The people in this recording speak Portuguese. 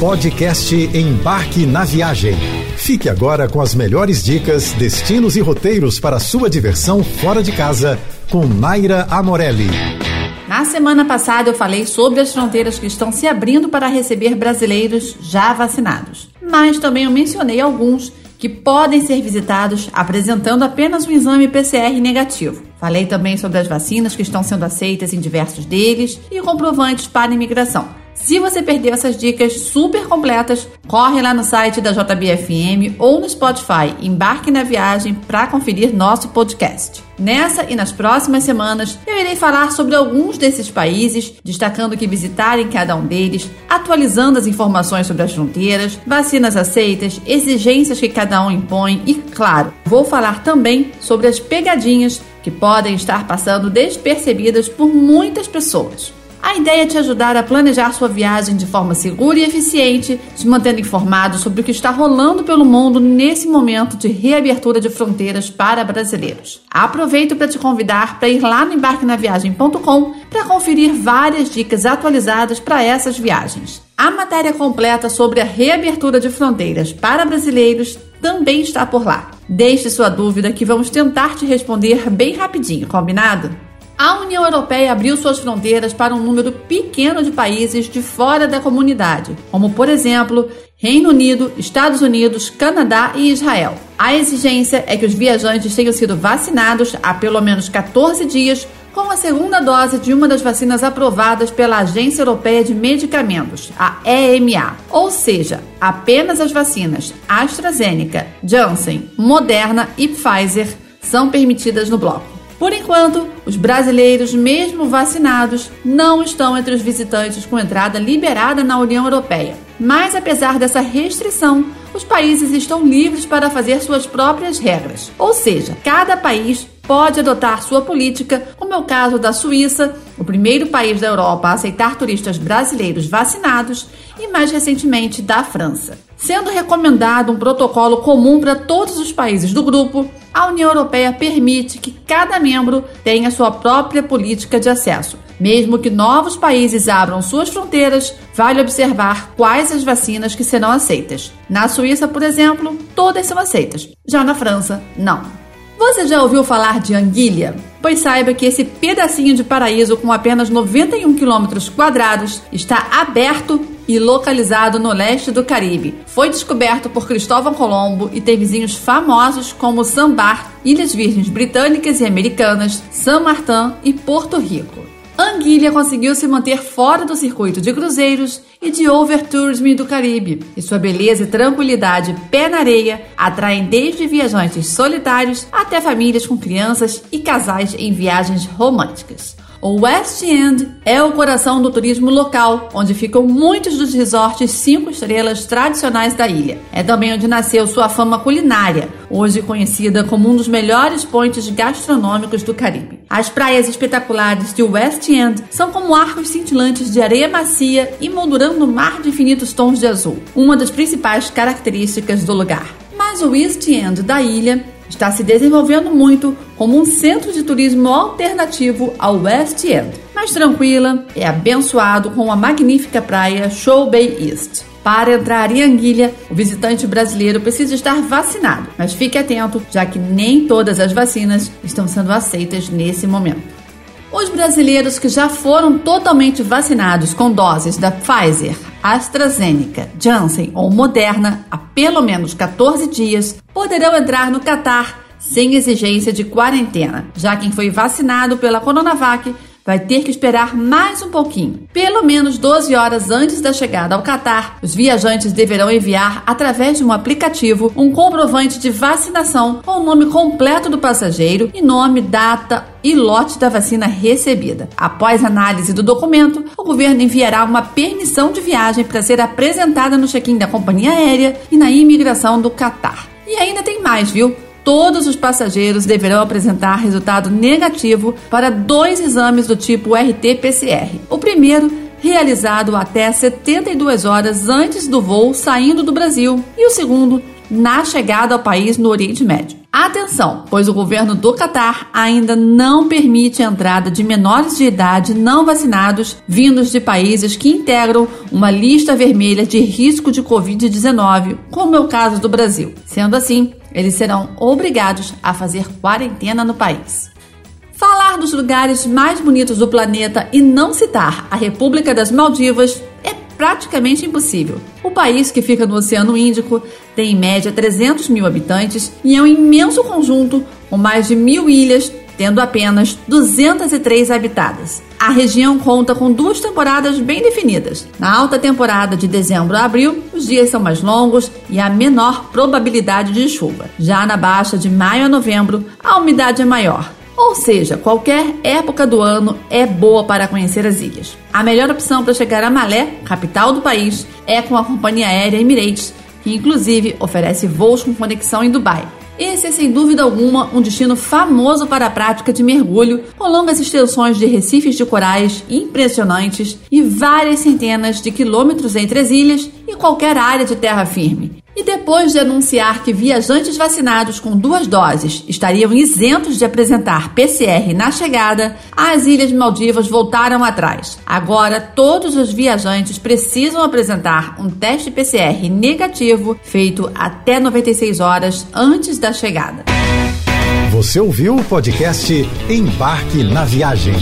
Podcast Embarque na Viagem. Fique agora com as melhores dicas, destinos e roteiros para sua diversão fora de casa com Naira Amorelli. Na semana passada eu falei sobre as fronteiras que estão se abrindo para receber brasileiros já vacinados. Mas também eu mencionei alguns que podem ser visitados apresentando apenas um exame PCR negativo. Falei também sobre as vacinas que estão sendo aceitas em diversos deles e comprovantes para imigração. Se você perdeu essas dicas super completas, corre lá no site da JBFM ou no Spotify, embarque na viagem para conferir nosso podcast. Nessa e nas próximas semanas, eu irei falar sobre alguns desses países, destacando que visitar em cada um deles, atualizando as informações sobre as fronteiras, vacinas aceitas, exigências que cada um impõe e, claro, vou falar também sobre as pegadinhas que podem estar passando despercebidas por muitas pessoas. A ideia é te ajudar a planejar sua viagem de forma segura e eficiente, te mantendo informado sobre o que está rolando pelo mundo nesse momento de reabertura de fronteiras para brasileiros. Aproveito para te convidar para ir lá no embarquenaviagem.com para conferir várias dicas atualizadas para essas viagens. A matéria completa sobre a reabertura de fronteiras para brasileiros também está por lá. Deixe sua dúvida que vamos tentar te responder bem rapidinho, combinado? A União Europeia abriu suas fronteiras para um número pequeno de países de fora da comunidade, como, por exemplo, Reino Unido, Estados Unidos, Canadá e Israel. A exigência é que os viajantes tenham sido vacinados há pelo menos 14 dias com a segunda dose de uma das vacinas aprovadas pela Agência Europeia de Medicamentos, a EMA, ou seja, apenas as vacinas AstraZeneca, Janssen, Moderna e Pfizer são permitidas no bloco. Por enquanto, os brasileiros, mesmo vacinados, não estão entre os visitantes com entrada liberada na União Europeia. Mas, apesar dessa restrição, os países estão livres para fazer suas próprias regras. Ou seja, cada país pode adotar sua política, como é o caso da Suíça, o primeiro país da Europa a aceitar turistas brasileiros vacinados, e mais recentemente da França. Sendo recomendado um protocolo comum para todos os países do grupo, a União Europeia permite que cada membro tenha sua própria política de acesso. Mesmo que novos países abram suas fronteiras, vale observar quais as vacinas que serão aceitas. Na Suíça, por exemplo, todas são aceitas. Já na França, não. Você já ouviu falar de Anguilha? Pois saiba que esse pedacinho de paraíso com apenas 91 quilômetros quadrados está aberto e localizado no leste do Caribe. Foi descoberto por Cristóvão Colombo e tem vizinhos famosos como Sambar, Ilhas Virgens Britânicas e Americanas, San Martin e Porto Rico. Anguilha conseguiu se manter fora do circuito de cruzeiros e de overtourism do Caribe, e sua beleza e tranquilidade pé na areia atraem desde viajantes solitários até famílias com crianças e casais em viagens românticas. O West End é o coração do turismo local, onde ficam muitos dos resorts cinco estrelas tradicionais da ilha. É também onde nasceu sua fama culinária, hoje conhecida como um dos melhores pontos gastronômicos do Caribe. As praias espetaculares de West End são como arcos cintilantes de areia macia e moldurando o mar de infinitos tons de azul, uma das principais características do lugar. Mas o East End da ilha está se desenvolvendo muito como um centro de turismo alternativo ao West End. Mais tranquila, é abençoado com a magnífica praia Show Bay East. Para entrar em Anguilha, o visitante brasileiro precisa estar vacinado, mas fique atento, já que nem todas as vacinas estão sendo aceitas nesse momento. Os brasileiros que já foram totalmente vacinados com doses da Pfizer, AstraZeneca, Janssen ou Moderna há pelo menos 14 dias poderão entrar no Catar sem exigência de quarentena. Já quem foi vacinado pela Coronavac vai ter que esperar mais um pouquinho. Pelo menos 12 horas antes da chegada ao Catar, os viajantes deverão enviar, através de um aplicativo, um comprovante de vacinação com o nome completo do passageiro e nome, data e lote da vacina recebida. Após análise do documento, o governo enviará uma permissão de viagem para ser apresentada no check-in da companhia aérea e na imigração do Catar. E ainda tem mais, viu? Todos os passageiros deverão apresentar resultado negativo para dois exames do tipo RT-PCR. O primeiro realizado até 72 horas antes do voo saindo do Brasil e o segundo na chegada ao país no Oriente Médio. Atenção, pois o governo do Catar ainda não permite a entrada de menores de idade não vacinados vindos de países que integram uma lista vermelha de risco de Covid-19, como é o caso do Brasil. Sendo assim, eles serão obrigados a fazer quarentena no país. Falar dos lugares mais bonitos do planeta e não citar a República das Maldivas praticamente impossível. O país, que fica no Oceano Índico, tem em média 300 mil habitantes e é um imenso conjunto com mais de mil ilhas, tendo apenas 203 habitadas. A região conta com duas temporadas bem definidas. Na alta temporada de dezembro a abril, os dias são mais longos e há menor probabilidade de chuva. Já na baixa de maio a novembro, a umidade é maior. Ou seja, qualquer época do ano é boa para conhecer as ilhas. A melhor opção para chegar a Malé, capital do país, é com a companhia aérea Emirates, que inclusive oferece voos com conexão em Dubai. Esse é sem dúvida alguma um destino famoso para a prática de mergulho, com longas extensões de recifes de corais impressionantes e várias centenas de quilômetros entre as ilhas e qualquer área de terra firme. E depois de anunciar que viajantes vacinados com duas doses estariam isentos de apresentar PCR na chegada, as Ilhas Maldivas voltaram atrás. Agora, todos os viajantes precisam apresentar um teste PCR negativo feito até 96 horas antes da chegada. Você ouviu o podcast Embarque na Viagem.